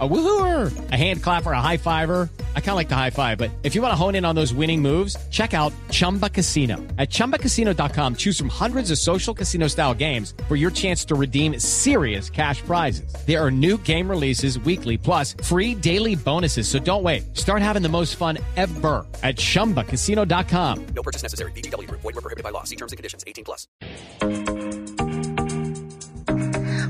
A woohooer, a hand clapper, a high fiver. I kind of like the high five, but if you want to hone in on those winning moves, check out Chumba Casino. At ChumbaCasino.com, choose from hundreds of social casino style games for your chance to redeem serious cash prizes. There are new game releases weekly, plus free daily bonuses. So don't wait. Start having the most fun ever at ChumbaCasino.com. No purchase necessary. BGW. Void were prohibited by law. See terms and conditions. 18 plus.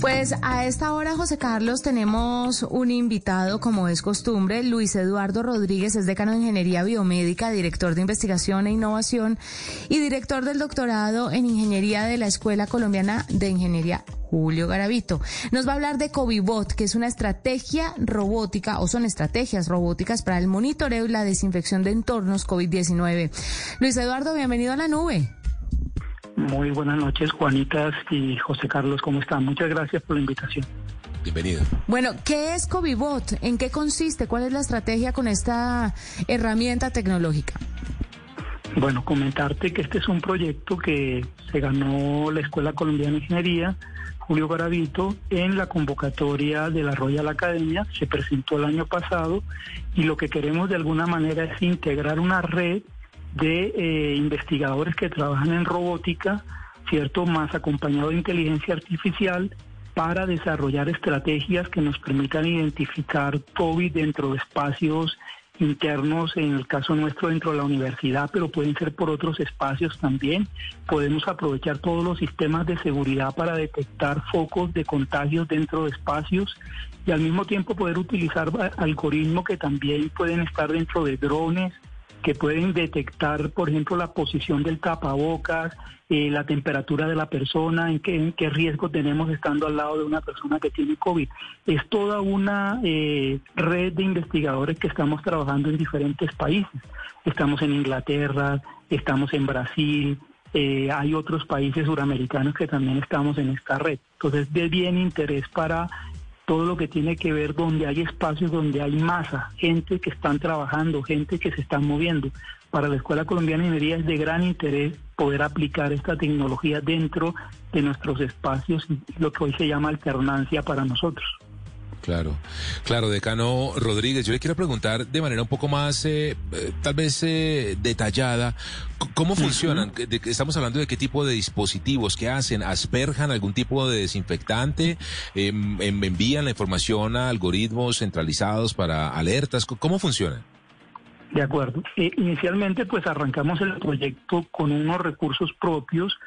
Pues a esta hora, José Carlos, tenemos un invitado, como es costumbre, Luis Eduardo Rodríguez, es decano de Ingeniería Biomédica, director de Investigación e Innovación y director del doctorado en Ingeniería de la Escuela Colombiana de Ingeniería Julio Garavito. Nos va a hablar de Covibot, que es una estrategia robótica o son estrategias robóticas para el monitoreo y la desinfección de entornos COVID-19. Luis Eduardo, bienvenido a la nube. Muy buenas noches, Juanitas y José Carlos, ¿cómo están? Muchas gracias por la invitación. Bienvenido. Bueno, ¿qué es Covibot? ¿En qué consiste? ¿Cuál es la estrategia con esta herramienta tecnológica? Bueno, comentarte que este es un proyecto que se ganó la Escuela Colombiana de Ingeniería, Julio Garavito, en la convocatoria de la Royal Academia, se presentó el año pasado y lo que queremos de alguna manera es integrar una red de eh, investigadores que trabajan en robótica, ¿cierto? Más acompañado de inteligencia artificial para desarrollar estrategias que nos permitan identificar COVID dentro de espacios internos, en el caso nuestro dentro de la universidad, pero pueden ser por otros espacios también. Podemos aprovechar todos los sistemas de seguridad para detectar focos de contagios dentro de espacios y al mismo tiempo poder utilizar algoritmos que también pueden estar dentro de drones, que pueden detectar, por ejemplo, la posición del tapabocas, eh, la temperatura de la persona, en qué, riesgo tenemos estando al lado de una persona que tiene COVID. Es toda una eh, red de investigadores que estamos trabajando en diferentes países. Estamos en Inglaterra, estamos en Brasil, eh, hay otros países suramericanos que también estamos en esta red. Entonces, de bien interés para todo lo que tiene que ver donde hay espacios, donde hay masa, gente que están trabajando, gente que se están moviendo. Para la Escuela Colombiana de Ingeniería es de gran interés poder aplicar esta tecnología dentro de nuestros espacios, lo que hoy se llama alternancia para nosotros. Claro, claro, decano Rodríguez, yo le quiero preguntar de manera un poco más, eh, eh, tal vez eh, detallada, ¿cómo funcionan? estamos hablando de qué tipo de dispositivos, qué hacen, asperjan algún tipo de desinfectante, em, em, envían la información a algoritmos centralizados para alertas, ¿cómo funciona? De acuerdo. inicialmente, pues arrancamos el proyecto con unos recursos propios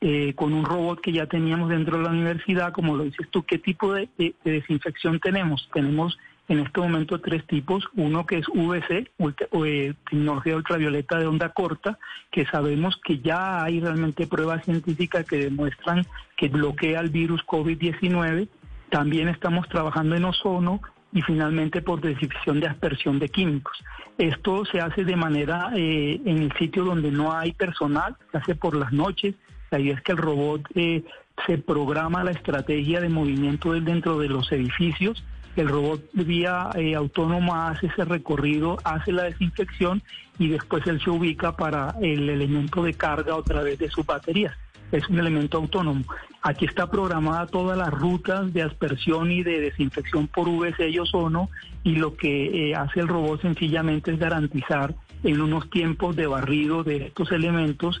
eh, con un robot que ya teníamos dentro de la universidad, como lo dices tú, ¿qué tipo de, desinfección tenemos? Tenemos en este momento tres tipos, uno que es VC, eh, tecnología ultravioleta de onda corta, que sabemos que ya hay realmente pruebas científicas que demuestran que bloquea el virus COVID-19. También estamos trabajando en ozono y finalmente por desinfección de aspersión de químicos. Esto se hace de manera eh, en el sitio donde no hay personal, se hace por las noches, la idea es que el robot eh, se programa la estrategia de movimiento dentro de los edificios. El robot vía eh, autónoma hace ese recorrido, hace la desinfección y después él se ubica para el elemento de carga a través de sus baterías. Es un elemento autónomo. Aquí está programada todas las rutas de aspersión y de desinfección por VC y ozono y lo que eh, hace el robot sencillamente es garantizar en unos tiempos de barrido de estos elementos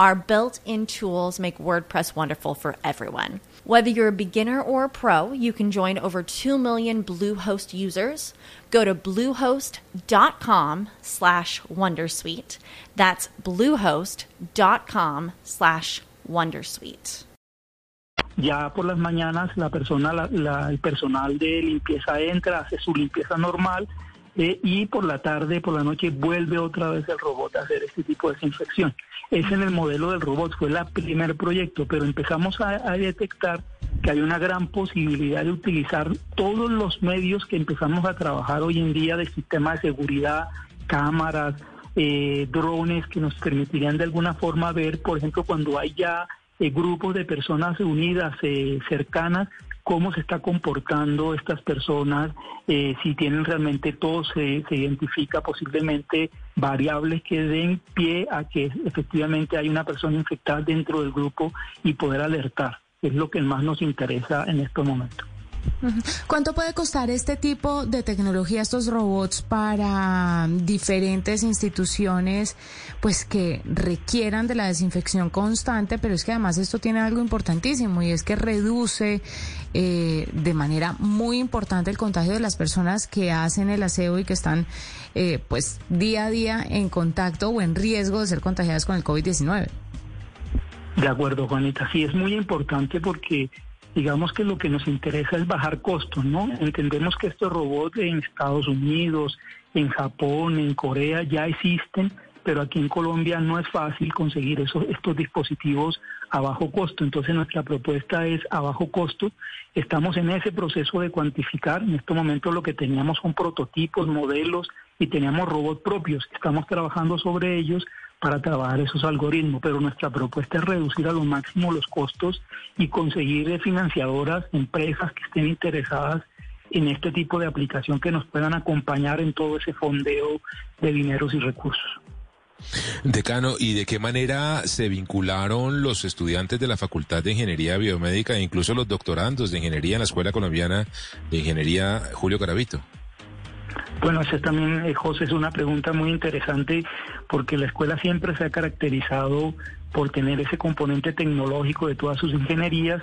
Our built in tools make WordPress wonderful for everyone. Whether you're a beginner or a pro, you can join over 2 million Bluehost users. Go to bluehost.com slash wondersuite. That's bluehost.com slash Wondersuite. Ya por las mañanas la persona, la- la- el personal de limpieza entra, hace su limpieza normal eh, y por la tarde, por la noche vuelve otra vez el robot a hacer este tipo de desinfección. Es en el modelo del robot, fue el primer proyecto, pero empezamos a, detectar que hay una gran posibilidad de utilizar todos los medios que empezamos a trabajar hoy en día de sistema de seguridad, cámaras, eh, drones que nos permitirían de alguna forma ver, por ejemplo, cuando hay ya eh, grupos de personas unidas, eh, cercanas, cómo se está comportando estas personas, eh, si tienen realmente todo, se, se identifica posiblemente variables que den pie a que efectivamente hay una persona infectada dentro del grupo y poder alertar. Es lo que más nos interesa en estos momentos. ¿Cuánto puede costar este tipo de tecnología, estos robots para diferentes instituciones, pues que requieran de la desinfección constante? Pero es que además esto tiene algo importantísimo y es que reduce eh, de manera muy importante el contagio de las personas que hacen el aseo y que están, eh, pues día a día en contacto o en riesgo de ser contagiadas con el COVID-19. De acuerdo, Juanita. Sí, es muy importante porque digamos que lo que nos interesa es bajar costos, ¿no? Entendemos que estos robots en Estados Unidos, en Japón, en Corea ya existen, pero aquí en Colombia no es fácil conseguir esos, estos dispositivos a bajo costo. Entonces nuestra propuesta es a bajo costo. Estamos en ese proceso de cuantificar. En este momento lo que teníamos son prototipos, modelos y teníamos robots propios. Estamos trabajando sobre ellos para trabajar esos algoritmos, pero nuestra propuesta es reducir a lo máximo los costos y conseguir financiadoras, empresas que estén interesadas en este tipo de aplicación que nos puedan acompañar en todo ese fondeo de dineros y recursos. Decano, ¿y de qué manera se vincularon los estudiantes de la Facultad de Ingeniería Biomédica e incluso los doctorandos de Ingeniería en la Escuela Colombiana de Ingeniería Julio Caravito? Bueno, esa también, eh, José, es una pregunta muy interesante porque la escuela siempre se ha caracterizado por tener ese componente tecnológico de todas sus ingenierías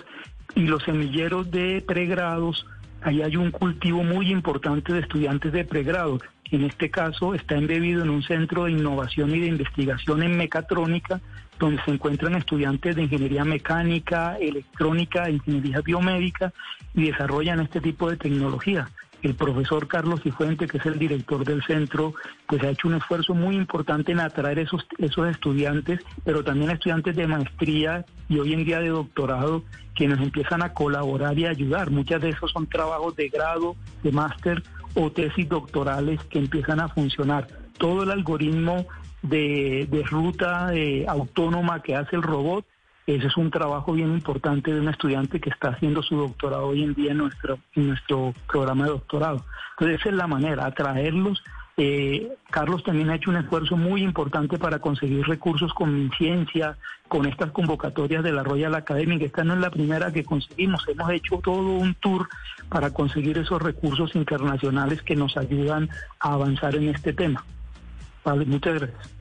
y los semilleros de pregrados, ahí hay un cultivo muy importante de estudiantes de pregrado. En este caso está embebido en un centro de innovación y de investigación en mecatrónica, donde se encuentran estudiantes de ingeniería mecánica, electrónica, ingeniería biomédica y desarrollan este tipo de tecnología el profesor Carlos Cifuente, que es el director del centro, pues ha hecho un esfuerzo muy importante en atraer esos, esos estudiantes, pero también estudiantes de maestría y hoy en día de doctorado, que nos empiezan a colaborar y ayudar. Muchas de esos son trabajos de grado, de máster o tesis doctorales que empiezan a funcionar. Todo el algoritmo de, de ruta eh, autónoma que hace el robot ese es un trabajo bien importante de un estudiante que está haciendo su doctorado hoy en día en nuestro, nuestro programa de doctorado. Entonces esa es la manera, atraerlos. Eh, Carlos también ha hecho un esfuerzo muy importante para conseguir recursos con mi ciencia, con estas convocatorias de la Royal Academy, que esta no es la primera que conseguimos. Hemos hecho todo un tour para conseguir esos recursos internacionales que nos ayudan a avanzar en este tema. Vale, muchas gracias.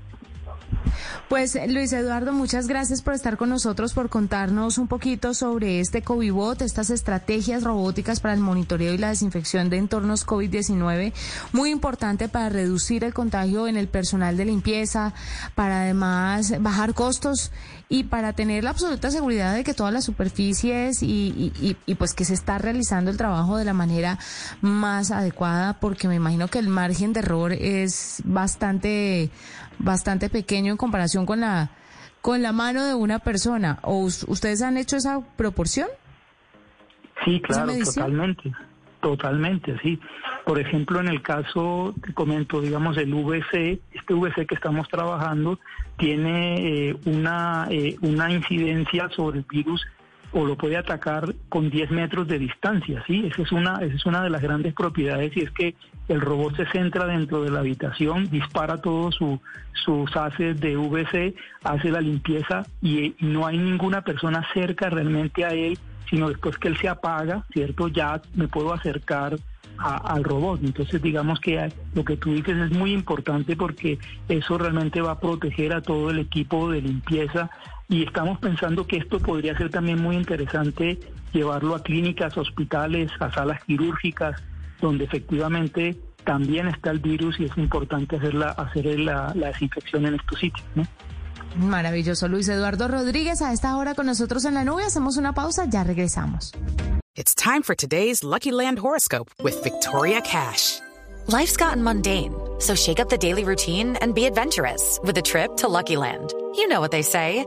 Pues Luis Eduardo, muchas gracias por estar con nosotros, por contarnos un poquito sobre este COVIBot, estas estrategias robóticas para el monitoreo y la desinfección de entornos COVID-19, muy importante para reducir el contagio en el personal de limpieza, para además bajar costos y para tener la absoluta seguridad de que todas las superficies y, y, y, pues que se está realizando el trabajo de la manera más adecuada, porque me imagino que el margen de error es bastante, bastante pequeño en comparación con la con la mano de una persona. ¿O ustedes han hecho esa proporción? Sí, claro, totalmente, totalmente, sí. Por ejemplo, en el caso, te comento, digamos, el VC, este VC que estamos trabajando tiene eh, una, eh, una incidencia sobre el virus o lo puede atacar con 10 metros de distancia, ¿sí? Esa es una, esa es una de las grandes propiedades y es que el robot se centra dentro de la habitación, dispara todos su, sus haces de VC, hace la limpieza y, no hay ninguna persona cerca realmente a él, sino después que él se apaga, ¿cierto? Ya me puedo acercar al robot. Entonces, digamos que lo que tú dices es muy importante porque eso realmente va a proteger a todo el equipo de limpieza y estamos pensando que esto podría ser también muy interesante llevarlo a clínicas, hospitales, a salas quirúrgicas, donde efectivamente también está el virus y es importante hacer la, hacer la, la desinfección en estos sitios. ¿no? Maravilloso. Luis Eduardo Rodríguez a esta hora con nosotros en la nube. Hacemos una pausa, ya regresamos. It's time for today's Lucky Land horoscope with Victoria Cash. Life's gotten mundane, so shake up the daily routine and be adventurous with a trip to Lucky Land. You know what they say.